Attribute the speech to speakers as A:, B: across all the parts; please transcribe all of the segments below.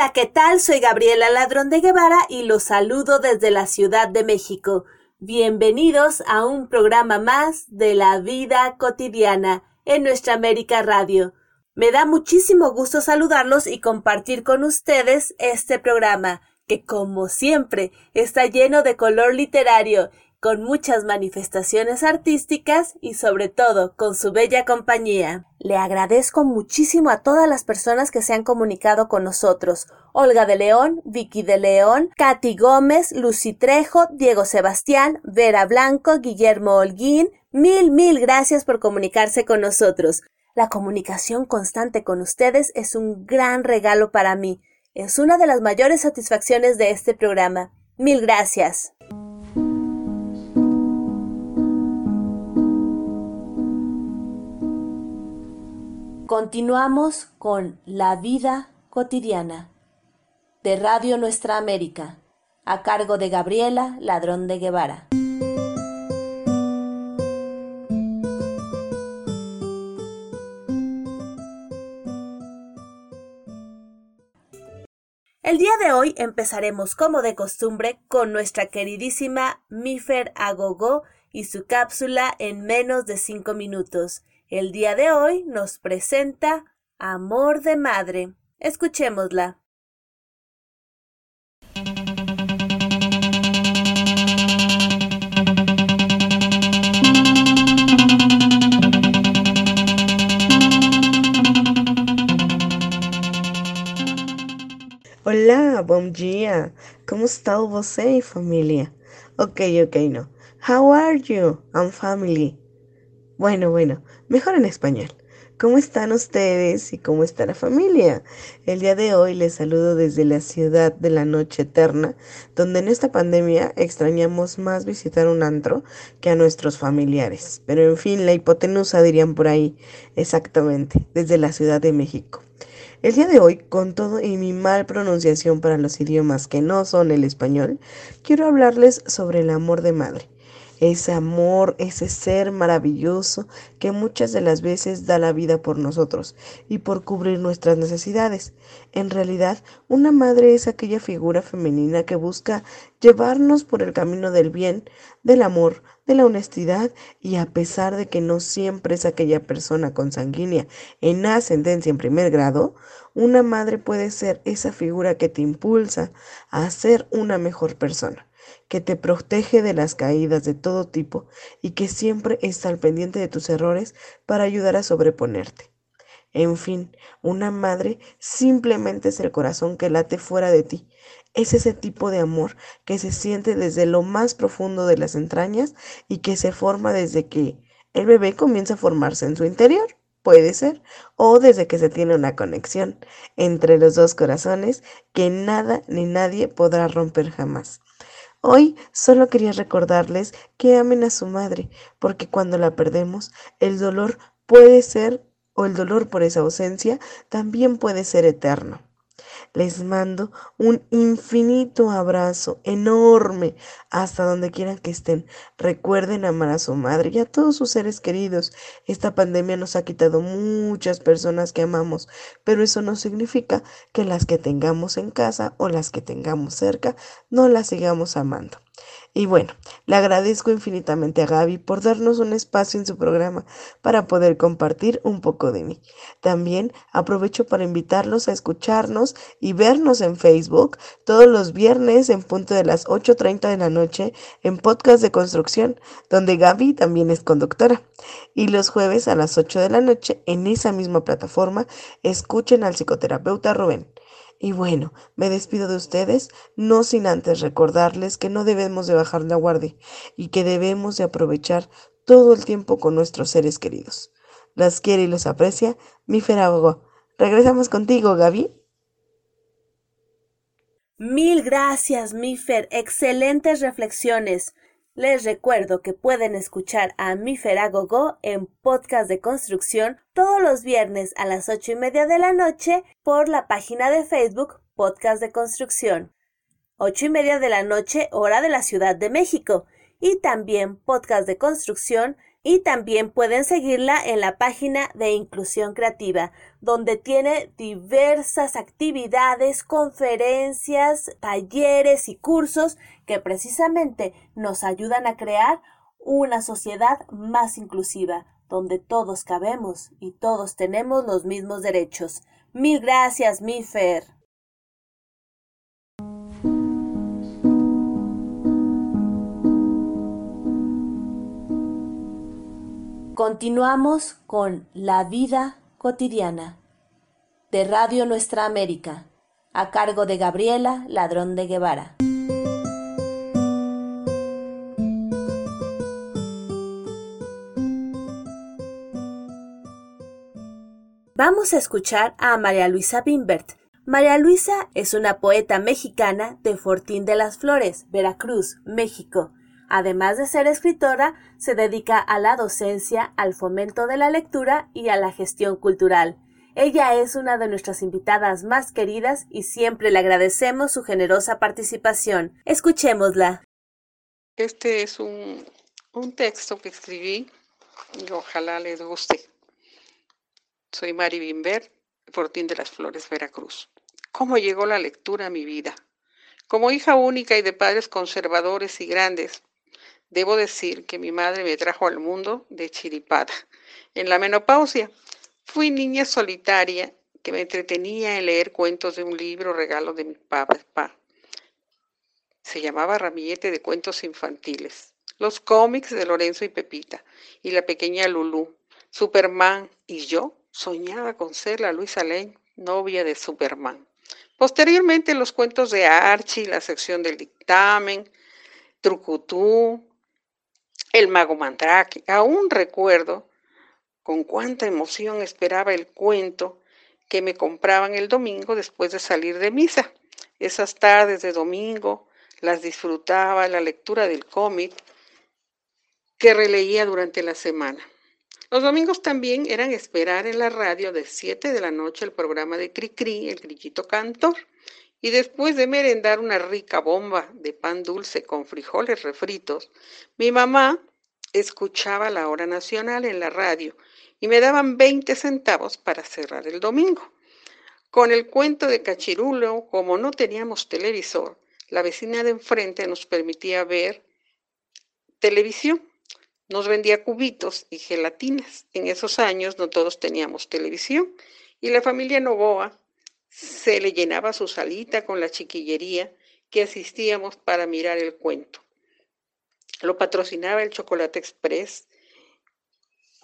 A: Hola, ¿qué tal? Soy Gabriela Ladrón de Guevara y los saludo desde la Ciudad de México. Bienvenidos a un programa más de la vida cotidiana en nuestra América Radio. Me da muchísimo gusto saludarlos y compartir con ustedes este programa, que como siempre está lleno de color literario con muchas manifestaciones artísticas y sobre todo con su bella compañía. Le agradezco muchísimo a todas las personas que se han comunicado con nosotros. Olga de León, Vicky de León, Katy Gómez, Lucy Trejo, Diego Sebastián, Vera Blanco, Guillermo Holguín. Mil, mil gracias por comunicarse con nosotros. La comunicación constante con ustedes es un gran regalo para mí. Es una de las mayores satisfacciones de este programa. Mil gracias. Continuamos con La vida cotidiana de Radio Nuestra América, a cargo de Gabriela Ladrón de Guevara. El día de hoy empezaremos como de costumbre con nuestra queridísima Mifer Agogó y su cápsula en menos de cinco minutos. El día de hoy nos presenta Amor de Madre. Escuchémosla.
B: Hola, bom dia. Como está você e família? Ok, ok, no. How are you and family? Bueno, bueno, mejor en español. ¿Cómo están ustedes y cómo está la familia? El día de hoy les saludo desde la ciudad de la noche eterna, donde en esta pandemia extrañamos más visitar un antro que a nuestros familiares. Pero en fin, la hipotenusa dirían por ahí, exactamente, desde la Ciudad de México. El día de hoy, con todo y mi mal pronunciación para los idiomas que no son el español, quiero hablarles sobre el amor de madre ese amor, ese ser maravilloso que muchas de las veces da la vida por nosotros y por cubrir nuestras necesidades. En realidad, una madre es aquella figura femenina que busca llevarnos por el camino del bien, del amor, de la honestidad y a pesar de que no siempre es aquella persona consanguínea en ascendencia en primer grado, una madre puede ser esa figura que te impulsa a ser una mejor persona que te protege de las caídas de todo tipo y que siempre está al pendiente de tus errores para ayudar a sobreponerte. En fin, una madre simplemente es el corazón que late fuera de ti. Es ese tipo de amor que se siente desde lo más profundo de las entrañas y que se forma desde que el bebé comienza a formarse en su interior. Puede ser, o desde que se tiene una conexión entre los dos corazones que nada ni nadie podrá romper jamás. Hoy solo quería recordarles que amen a su madre, porque cuando la perdemos, el dolor puede ser, o el dolor por esa ausencia, también puede ser eterno. Les mando un infinito abrazo enorme hasta donde quieran que estén. Recuerden amar a su madre y a todos sus seres queridos. Esta pandemia nos ha quitado muchas personas que amamos, pero eso no significa que las que tengamos en casa o las que tengamos cerca no las sigamos amando. Y bueno, le agradezco infinitamente a Gaby por darnos un espacio en su programa para poder compartir un poco de mí. También aprovecho para invitarlos a escucharnos y vernos en Facebook todos los viernes en punto de las 8.30 de la noche en Podcast de Construcción, donde Gaby también es conductora. Y los jueves a las 8 de la noche en esa misma plataforma escuchen al psicoterapeuta Rubén. Y bueno, me despido de ustedes, no sin antes recordarles que no debemos de bajar la guardia y que debemos de aprovechar todo el tiempo con nuestros seres queridos. Las quiere y los aprecia mi Ferago. Regresamos contigo, Gaby.
A: Mil gracias, Mifer. Excelentes reflexiones. Les recuerdo que pueden escuchar a Mi Feragogo en podcast de construcción todos los viernes a las ocho y media de la noche por la página de Facebook Podcast de Construcción. Ocho y media de la noche, hora de la Ciudad de México. Y también podcast de construcción y también pueden seguirla en la página de Inclusión Creativa, donde tiene diversas actividades, conferencias, talleres y cursos que precisamente nos ayudan a crear una sociedad más inclusiva, donde todos cabemos y todos tenemos los mismos derechos. Mil gracias, mi Fer. Continuamos con La vida cotidiana de Radio Nuestra América, a cargo de Gabriela Ladrón de Guevara. Vamos a escuchar a María Luisa Bimbert. María Luisa es una poeta mexicana de Fortín de las Flores, Veracruz, México. Además de ser escritora, se dedica a la docencia, al fomento de la lectura y a la gestión cultural. Ella es una de nuestras invitadas más queridas y siempre le agradecemos su generosa participación. Escuchémosla.
C: Este es un, texto que escribí y ojalá les guste. Soy Mari Bimber, Fortín de las Flores, Veracruz. ¿Cómo llegó la lectura a mi vida? Como hija única y de padres conservadores y grandes, Debo decir que mi madre me trajo al mundo de chiripada. En la menopausia fui niña solitaria que me entretenía en leer cuentos de un libro regalo de mi papá. Se llamaba Ramillete de Cuentos Infantiles. Los cómics de Lorenzo y Pepita y la pequeña Lulú, Superman y yo soñaba con ser la Luisa Lane, novia de Superman. Posteriormente los cuentos de Archie, la sección del dictamen, Trucutú, el mago Mandrake. Aún recuerdo con cuánta emoción esperaba el cuento que me compraban el domingo después de salir de misa. Esas tardes de domingo las disfrutaba la lectura del cómic que releía durante la semana. Los domingos también eran esperar en la radio de 7 de la noche el programa de Cricri, el grillito cantor, y después de merendar una rica bomba de pan dulce con frijoles refritos, mi mamá escuchaba la hora nacional en la radio y me daban 20 centavos para cerrar el domingo. Con el cuento de Cachirulo, como no teníamos televisor, la vecina de enfrente nos permitía ver televisión. Nos vendía cubitos y gelatinas. En esos años no todos teníamos televisión y la familia Novoa se le llenaba su salita con la chiquillería que asistíamos para mirar el cuento. Lo patrocinaba el Chocolate Express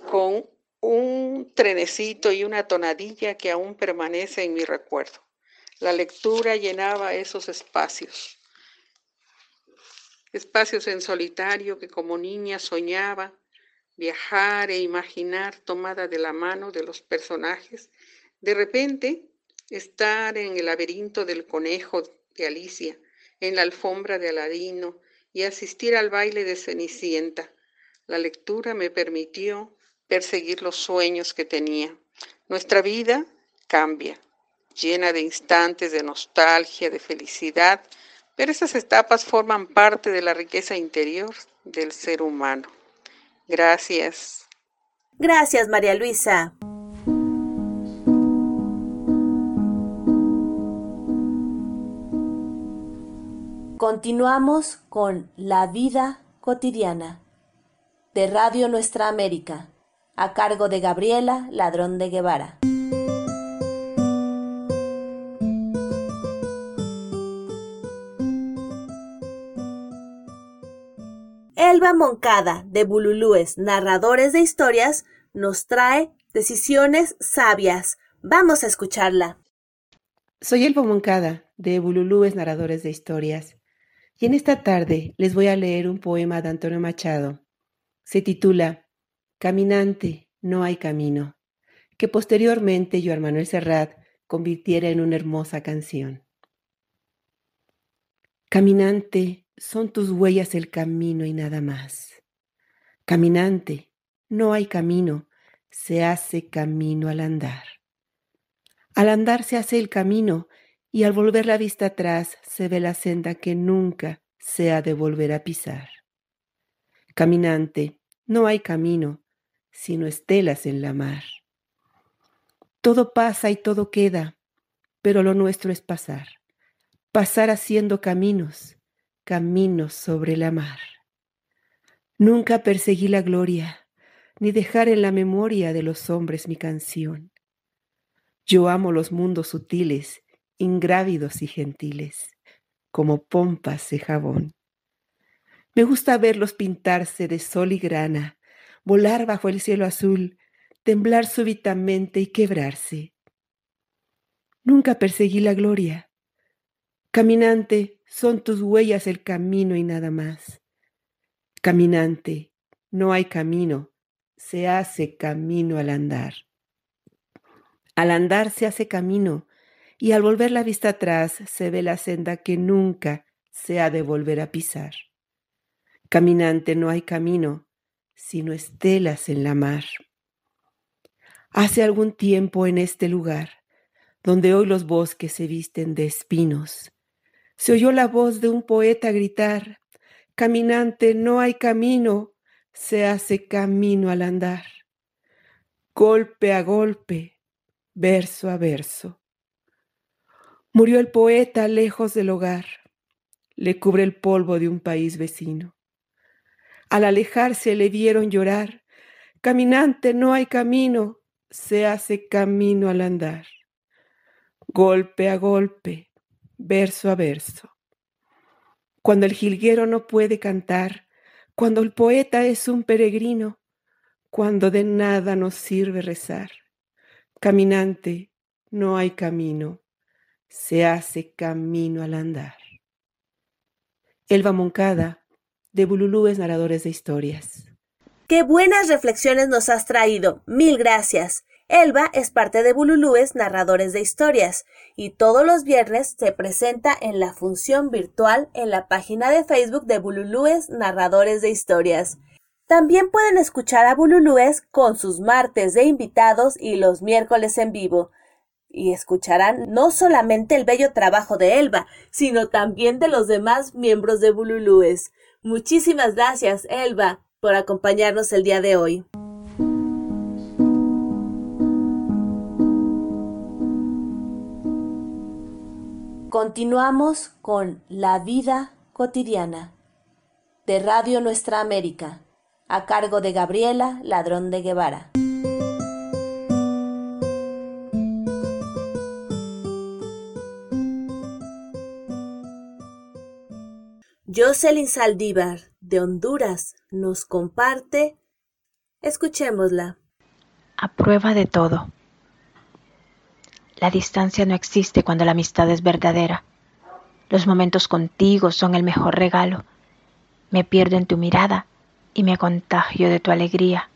C: con un trenecito y una tonadilla que aún permanece en mi recuerdo. La lectura llenaba esos espacios. Espacios en solitario que como niña soñaba viajar e imaginar tomada de la mano de los personajes. De repente estar en el laberinto del conejo de Alicia, en la alfombra de Aladino y asistir al baile de Cenicienta. La lectura me permitió perseguir los sueños que tenía. Nuestra vida cambia, llena de instantes de nostalgia, de felicidad, pero esas etapas forman parte de la riqueza interior del ser humano. Gracias.
A: Gracias, María Luisa. Continuamos con La vida cotidiana de Radio Nuestra América, a cargo de Gabriela Ladrón de Guevara. Elba Moncada, de Bululúes, narradores de historias, nos trae decisiones sabias. Vamos a escucharla.
D: Soy Elba Moncada, de Bululúes, narradores de historias. Y en esta tarde les voy a leer un poema de Antonio Machado. Se titula Caminante, no hay camino, que posteriormente Joan Manuel Serrat convirtiera en una hermosa canción. Caminante, son tus huellas el camino y nada más. Caminante, no hay camino, se hace camino al andar. Al andar se hace el camino y al volver la vista atrás se ve la senda que nunca se ha de volver a pisar. Caminante, no hay camino, sino estelas en la mar. Todo pasa y todo queda, pero lo nuestro es pasar, pasar haciendo caminos, caminos sobre la mar. Nunca perseguí la gloria, ni dejar en la memoria de los hombres mi canción. Yo amo los mundos sutiles, ingrávidos y gentiles, como pompas de jabón. Me gusta verlos pintarse de sol y grana, volar bajo el cielo azul, temblar súbitamente y quebrarse. Nunca perseguí la gloria. Caminante, son tus huellas el camino y nada más. Caminante, no hay camino, se hace camino al andar. Al andar se hace camino, y al volver la vista atrás se ve la senda que nunca se ha de volver a pisar. Caminante, no hay camino, sino estelas en la mar. Hace algún tiempo en este lugar, donde hoy los bosques se visten de espinos, se oyó la voz de un poeta gritar, Caminante, no hay camino, se hace camino al andar. Golpe a golpe, verso a verso. Murió el poeta lejos del hogar, le cubre el polvo de un país vecino. Al alejarse le vieron llorar, Caminante, no hay camino, se hace camino al andar. Golpe a golpe, verso a verso cuando el jilguero no puede cantar, cuando el poeta es un peregrino, cuando de nada nos sirve rezar. Caminante, no hay camino, se hace camino al andar. Elba Moncada, de Bululúes Narradores de Historias.
A: Qué buenas reflexiones nos has traído. Mil gracias. Elba es parte de Bululúes Narradores de Historias y todos los viernes se presenta en la función virtual en la página de Facebook de Bululúes Narradores de Historias. También pueden escuchar a Bululúes con sus martes de invitados y los miércoles en vivo. Y escucharán no solamente el bello trabajo de Elba, sino también de los demás miembros de Bululúes. Muchísimas gracias, Elba, por acompañarnos el día de hoy. Continuamos con La vida cotidiana de Radio Nuestra América, a cargo de Gabriela Ladrón de Guevara. Jocelyn Saldívar, de Honduras, nos comparte. Escuchémosla.
E: A prueba de todo. La distancia no existe cuando la amistad es verdadera. Los momentos contigo son el mejor regalo. Me pierdo en tu mirada y me contagio de tu alegría.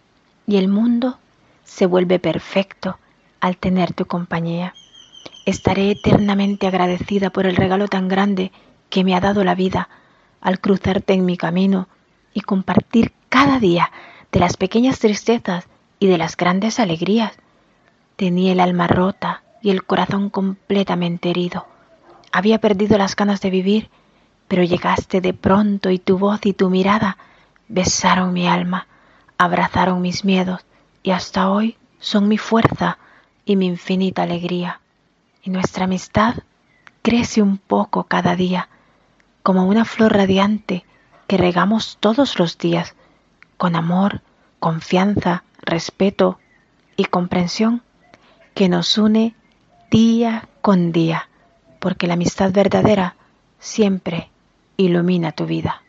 E: Y el mundo se vuelve perfecto al tener tu compañía. Estaré eternamente agradecida por el regalo tan grande que me ha dado la vida al cruzarte en mi camino y compartir cada día de las pequeñas tristezas y de las grandes alegrías. Tenía el alma rota y el corazón completamente herido. Había perdido las ganas de vivir, pero llegaste de pronto y tu voz y tu mirada besaron mi alma, abrazaron mis miedos y hasta hoy son mi fuerza y mi infinita alegría. Y nuestra amistad crece un poco cada día, como una flor radiante que regamos todos los días, con amor, confianza, respeto y comprensión, que nos une día con día, porque la amistad verdadera siempre ilumina tu vida.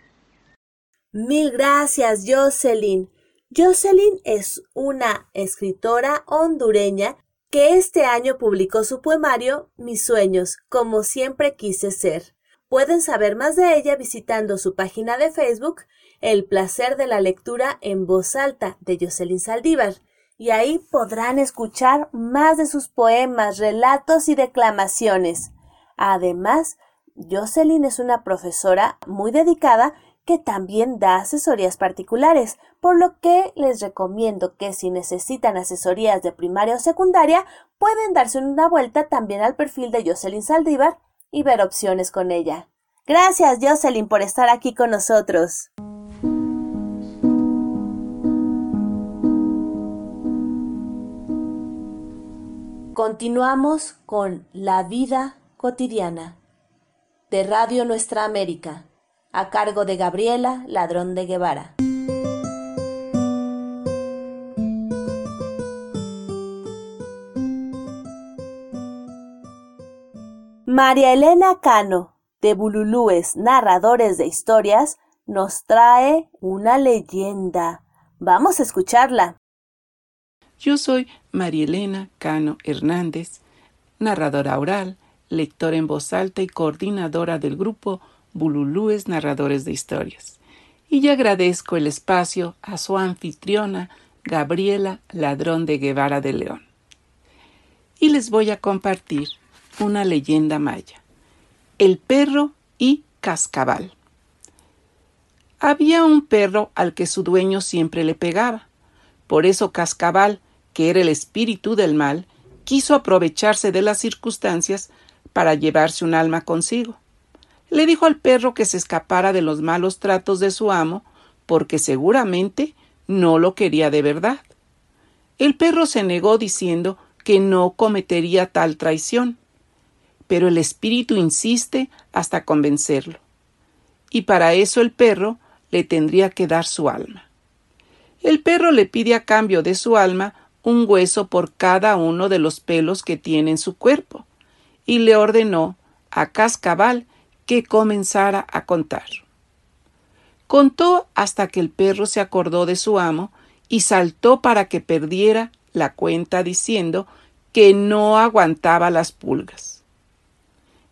A: Mil gracias, Jocelyn. Jocelyn es una escritora hondureña que este año publicó su poemario Mis sueños, como siempre quise ser. Pueden saber más de ella visitando su página de Facebook El placer de la lectura en voz alta de Jocelyn Saldívar y ahí podrán escuchar más de sus poemas, relatos y declamaciones. Además, Jocelyn es una profesora muy dedicada que también da asesorías particulares, por lo que les recomiendo que si necesitan asesorías de primaria o secundaria, pueden darse una vuelta también al perfil de Jocelyn Saldívar y ver opciones con ella. Gracias, Jocelyn, por estar aquí con nosotros. Continuamos con La Vida Cotidiana de Radio Nuestra América, a cargo de Gabriela Ladrón de Guevara. María Elena Cano, de Bululúes Narradores de Historias, nos trae una leyenda. Vamos a escucharla.
F: Yo soy María Elena Cano Hernández, narradora oral, lectora en voz alta y coordinadora del grupo Bululúes Narradores de Historias. Y ya agradezco el espacio a su anfitriona, Gabriela Ladrón de Guevara de León. Y les voy a compartir una leyenda maya. El perro y Cascabal. Había un perro al que su dueño siempre le pegaba. Por eso Cascabal, que era el espíritu del mal, quiso aprovecharse de las circunstancias para llevarse un alma consigo. Le dijo al perro que se escapara de los malos tratos de su amo, porque seguramente no lo quería de verdad. El perro se negó diciendo que no cometería tal traición pero el espíritu insiste hasta convencerlo. Y para eso el perro le tendría que dar su alma. El perro le pide a cambio de su alma un hueso por cada uno de los pelos que tiene en su cuerpo, y le ordenó a Cascabal que comenzara a contar. Contó hasta que el perro se acordó de su amo y saltó para que perdiera la cuenta diciendo que no aguantaba las pulgas.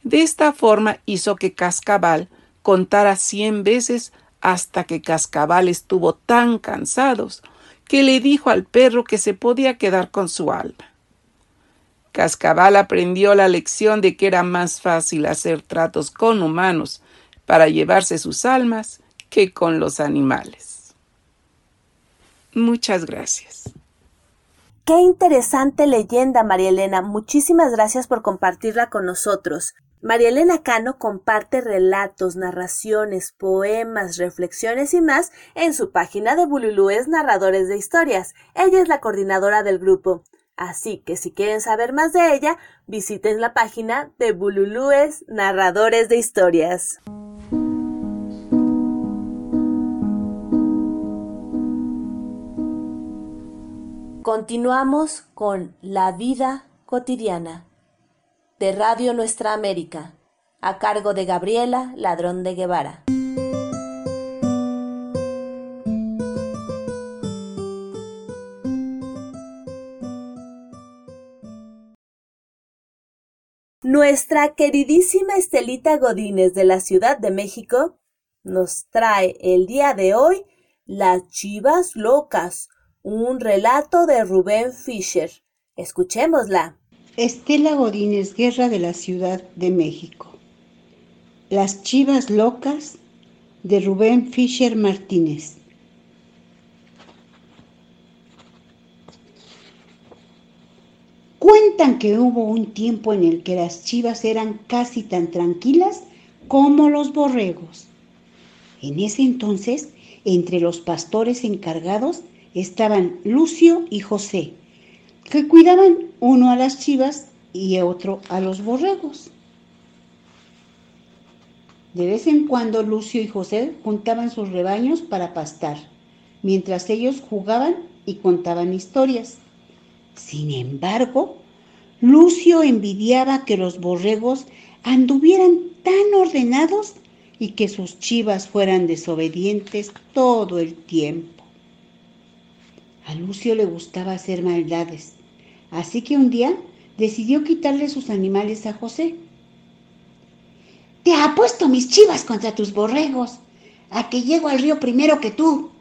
F: De esta forma hizo que Cascabal contara cien veces hasta que Cascabal estuvo tan cansados que le dijo al perro que se podía quedar con su alma. Cascabal aprendió la lección de que era más fácil hacer tratos con humanos para llevarse sus almas que con los animales. Muchas gracias.
A: Qué interesante leyenda, María Elena. Muchísimas gracias por compartirla con nosotros. María Elena Cano comparte relatos, narraciones, poemas, reflexiones y más en su página de Bululúes Narradores de Historias. Ella es la coordinadora del grupo. Así que si quieren saber más de ella, visiten la página de Bululúes Narradores de Historias. Continuamos con La vida cotidiana de Radio Nuestra América, a cargo de Gabriela Ladrón de Guevara. Nuestra queridísima Estelita Godínez de la Ciudad de México nos trae el día de hoy Las Chivas Locas, un relato de Rubén Fischer. Escuchémosla.
G: Estela Godínez Guerra de la Ciudad de México. Las Chivas Locas de Rubén Fischer Martínez. Cuentan que hubo un tiempo en el que las chivas eran casi tan tranquilas como los borregos. En ese entonces, entre los pastores encargados estaban Lucio y José, que cuidaban uno a las chivas y otro a los borregos. De vez en cuando Lucio y José juntaban sus rebaños para pastar, mientras ellos jugaban y contaban historias. Sin embargo, Lucio envidiaba que los borregos anduvieran tan ordenados y que sus chivas fueran desobedientes todo el tiempo. A Lucio le gustaba hacer maldades Así que un día decidió quitarle sus animales a José. Te apuesto mis chivas contra tus borregos, a que llego al río primero que tú.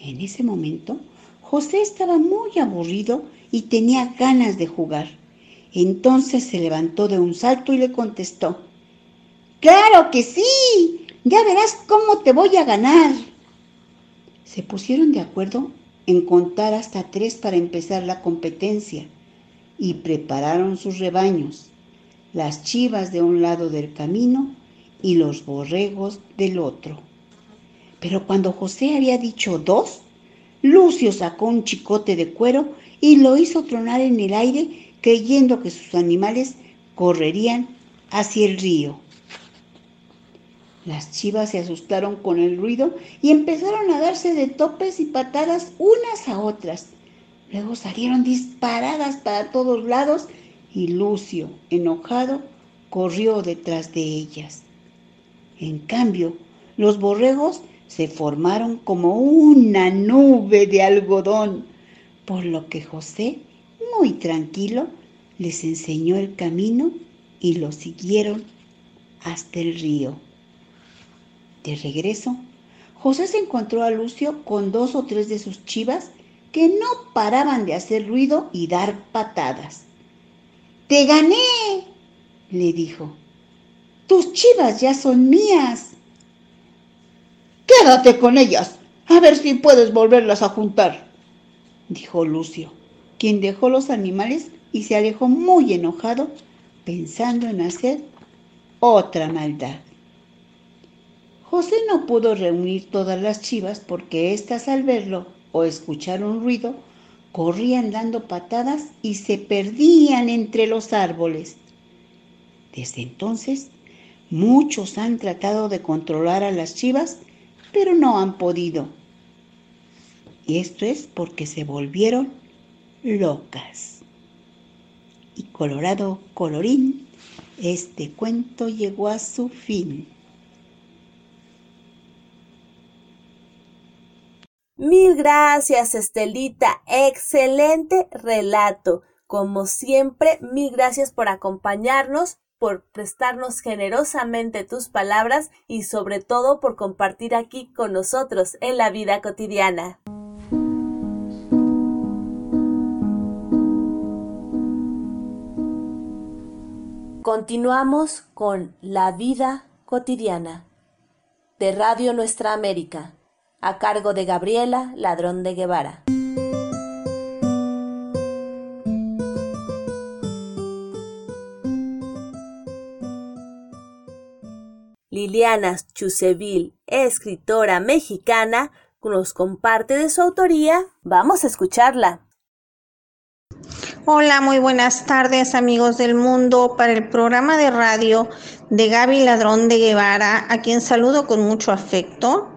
G: En ese momento, José estaba muy aburrido y tenía ganas de jugar. Entonces se levantó de un salto y le contestó, Claro que sí, ya verás cómo te voy a ganar. Se pusieron de acuerdo en contar hasta tres para empezar la competencia y prepararon sus rebaños, las chivas de un lado del camino y los borregos del otro. Pero cuando José había dicho dos, Lucio sacó un chicote de cuero y lo hizo tronar en el aire creyendo que sus animales correrían hacia el río. Las chivas se asustaron con el ruido y empezaron a darse de topes y patadas unas a otras. Luego salieron disparadas para todos lados y Lucio, enojado, corrió detrás de ellas. En cambio, los borregos se formaron como una nube de algodón, por lo que José, muy tranquilo, les enseñó el camino y lo siguieron hasta el río. De regreso, José se encontró a Lucio con dos o tres de sus chivas que no paraban de hacer ruido y dar patadas. ¡Te gané! le dijo. Tus chivas ya son mías. Quédate con ellas, a ver si puedes volverlas a juntar, dijo Lucio, quien dejó los animales y se alejó muy enojado, pensando en hacer otra maldad. José no pudo reunir todas las chivas porque éstas al verlo o escuchar un ruido, corrían dando patadas y se perdían entre los árboles. Desde entonces, muchos han tratado de controlar a las chivas, pero no han podido. Y esto es porque se volvieron locas. Y colorado colorín, este cuento llegó a su fin.
A: Mil gracias, Estelita. Excelente relato. Como siempre, mil gracias por acompañarnos, por prestarnos generosamente tus palabras y sobre todo por compartir aquí con nosotros en la vida cotidiana. Continuamos con La vida cotidiana de Radio Nuestra América a cargo de Gabriela Ladrón de Guevara. Liliana Chuseville, escritora mexicana, nos comparte de su autoría. Vamos a escucharla.
H: Hola, muy buenas tardes amigos del mundo para el programa de radio de Gaby Ladrón de Guevara, a quien saludo con mucho afecto.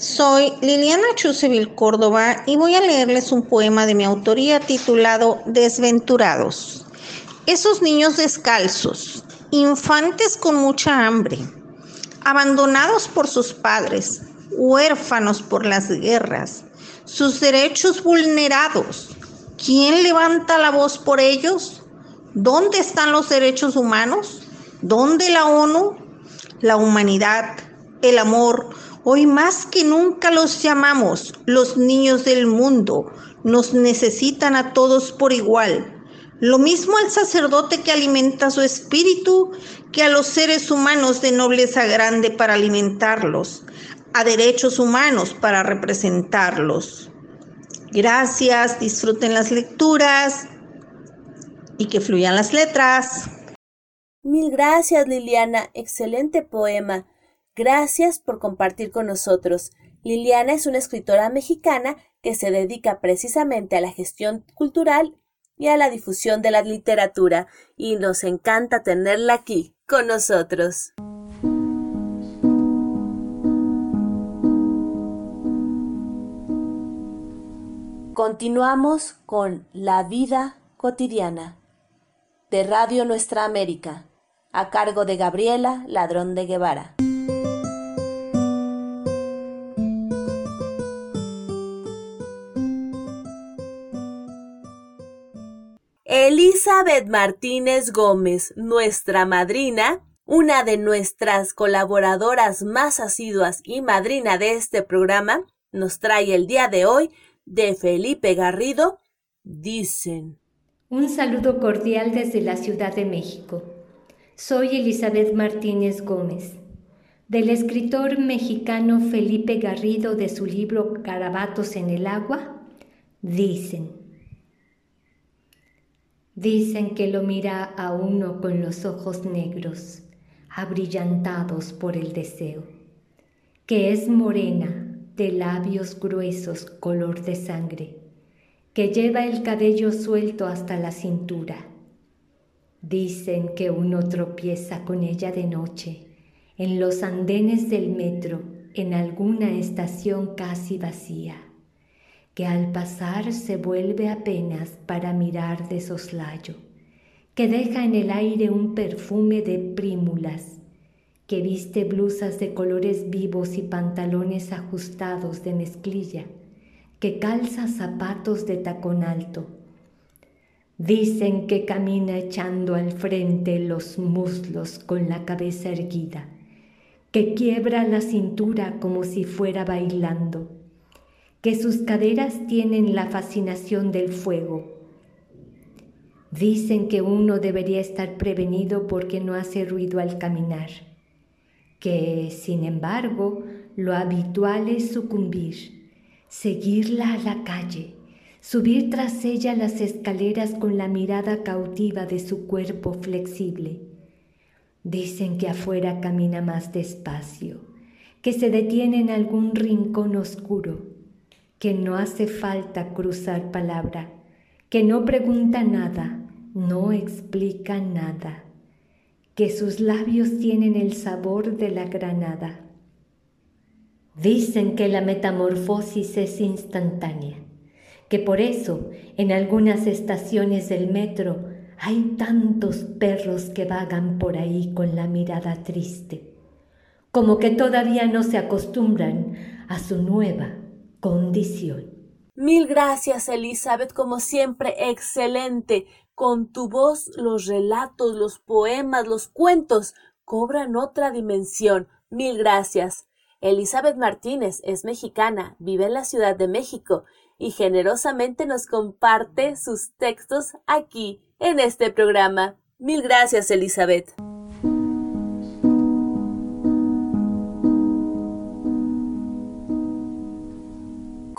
H: Soy Liliana Chuseville Córdoba y voy a leerles un poema de mi autoría titulado Desventurados. Esos niños descalzos, infantes con mucha hambre, abandonados por sus padres, huérfanos por las guerras, sus derechos vulnerados. ¿Quién levanta la voz por ellos? ¿Dónde están los derechos humanos? ¿Dónde la ONU? La humanidad, el amor, Hoy más que nunca los llamamos los niños del mundo. Nos necesitan a todos por igual. Lo mismo al sacerdote que alimenta su espíritu que a los seres humanos de nobleza grande para alimentarlos, a derechos humanos para representarlos. Gracias, disfruten las lecturas y que fluyan las letras.
A: Mil gracias, Liliana. Excelente poema. Gracias por compartir con nosotros. Liliana es una escritora mexicana que se dedica precisamente a la gestión cultural y a la difusión de la literatura, y nos encanta tenerla aquí con nosotros. Continuamos con La vida cotidiana de Radio Nuestra América, a cargo de Gabriela Ladrón de Guevara. Elizabeth Martínez Gómez, nuestra madrina, una de nuestras colaboradoras más asiduas y madrina de este programa, nos trae el día de hoy de Felipe Garrido, dicen.
I: Un saludo cordial desde la Ciudad de México. Soy Elizabeth Martínez Gómez. Del escritor mexicano Felipe Garrido de su libro Carabatos en el agua, dicen. Dicen que lo mira a uno con los ojos negros, abrillantados por el deseo, que es morena, de labios gruesos color de sangre, que lleva el cabello suelto hasta la cintura, Dicen que uno tropieza con ella de noche, en los andenes del metro, en alguna estación casi vacía, que al pasar se vuelve apenas para mirar de soslayo, que deja en el aire un perfume de prímulas, que viste blusas de colores vivos y pantalones ajustados de mezclilla, que calza zapatos de tacón alto, Dicen que camina echando al frente los muslos con la cabeza erguida, que quiebra la cintura como si fuera bailando, que sus caderas tienen la fascinación del fuego. Dicen que uno debería estar prevenido porque no hace ruido al caminar, que, sin embargo, lo habitual es sucumbir, seguirla a la calle subir tras ella las escaleras con la mirada cautiva de su cuerpo flexible. Dicen que afuera camina más despacio, que se detiene en algún rincón oscuro, que no hace falta cruzar palabra, que no pregunta nada, no explica nada, que sus labios tienen el sabor de la granada. Dicen que la metamorfosis es instantánea que por eso en algunas estaciones del metro hay tantos perros que vagan por ahí con la mirada triste, como que todavía no se acostumbran a su nueva condición.
A: Mil gracias, Elizabeth, como siempre, excelente. Con tu voz los relatos, los poemas, los cuentos cobran otra dimensión. Mil gracias. Elizabeth Martínez es mexicana, vive en la Ciudad de México y generosamente nos comparte sus textos aquí en este programa. Mil gracias, Elizabeth.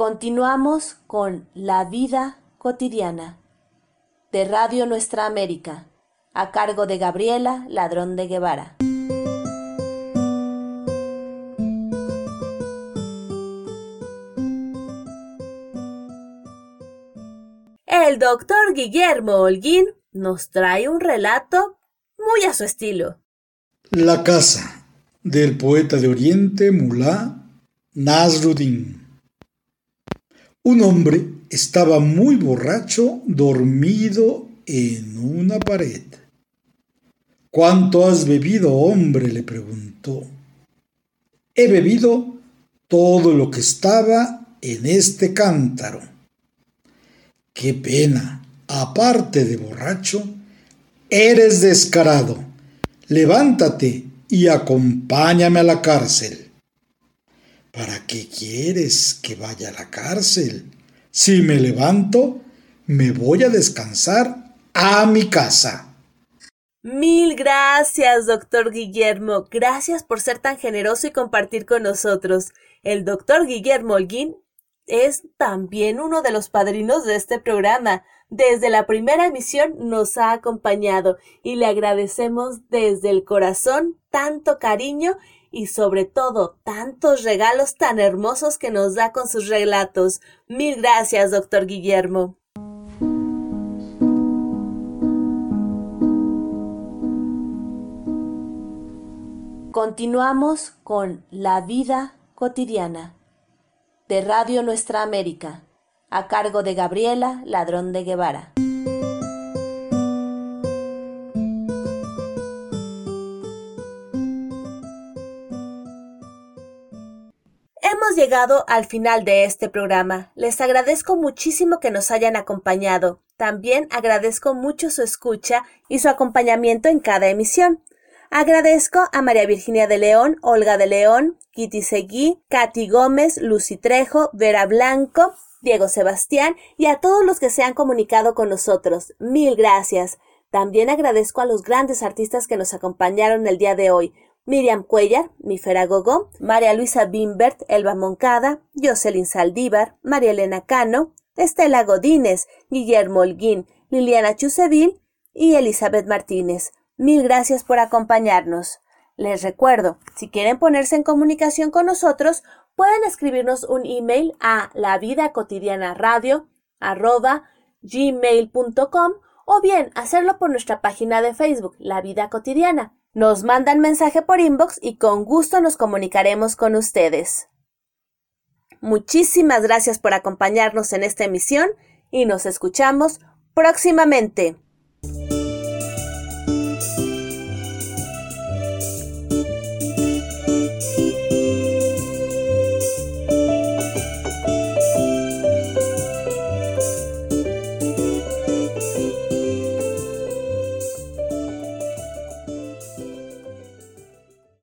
A: Continuamos con La vida cotidiana de Radio Nuestra América, a cargo de Gabriela Ladrón de Guevara. el doctor Guillermo Holguín nos trae un relato muy a su estilo.
J: La casa del poeta de Oriente Mulá Nasruddin. Un hombre estaba muy borracho, dormido en una pared. ¿Cuánto has bebido, hombre? le preguntó. He bebido todo lo que estaba en este cántaro. Qué pena, aparte de borracho, eres descarado. Levántate y acompáñame a la cárcel. ¿Para qué quieres que vaya a la cárcel? Si me levanto, me voy a descansar a mi casa.
A: Mil gracias, doctor Guillermo. Gracias por ser tan generoso y compartir con nosotros. El doctor Guillermo Holguín es también uno de los padrinos de este programa. Desde la primera emisión nos ha acompañado y le agradecemos desde el corazón tanto cariño y sobre todo tantos regalos tan hermosos que nos da con sus relatos. Mil gracias, doctor Guillermo. Continuamos con la vida cotidiana de Radio Nuestra América, a cargo de Gabriela Ladrón de Guevara. Llegado al final de este programa. Les agradezco muchísimo que nos hayan acompañado. También agradezco mucho su escucha y su acompañamiento en cada emisión. Agradezco a María Virginia de León, Olga de León, Kitty Seguí, Katy Gómez, Lucy Trejo, Vera Blanco, Diego Sebastián y a todos los que se han comunicado con nosotros. Mil gracias. También agradezco a los grandes artistas que nos acompañaron el día de hoy. Miriam Cuellar, Mifera Gogó, María Luisa Bimbert, Elba Moncada, Jocelyn Saldívar, María Elena Cano, Estela Godínez, Guillermo Holguín, Liliana Chuseville y Elizabeth Martínez. Mil gracias por acompañarnos. Les recuerdo, si quieren ponerse en comunicación con nosotros, pueden escribirnos un email a la o bien hacerlo por nuestra página de Facebook, La Vida Cotidiana. Nos mandan mensaje por inbox y con gusto nos comunicaremos con ustedes. Muchísimas gracias por acompañarnos en esta emisión y nos escuchamos próximamente.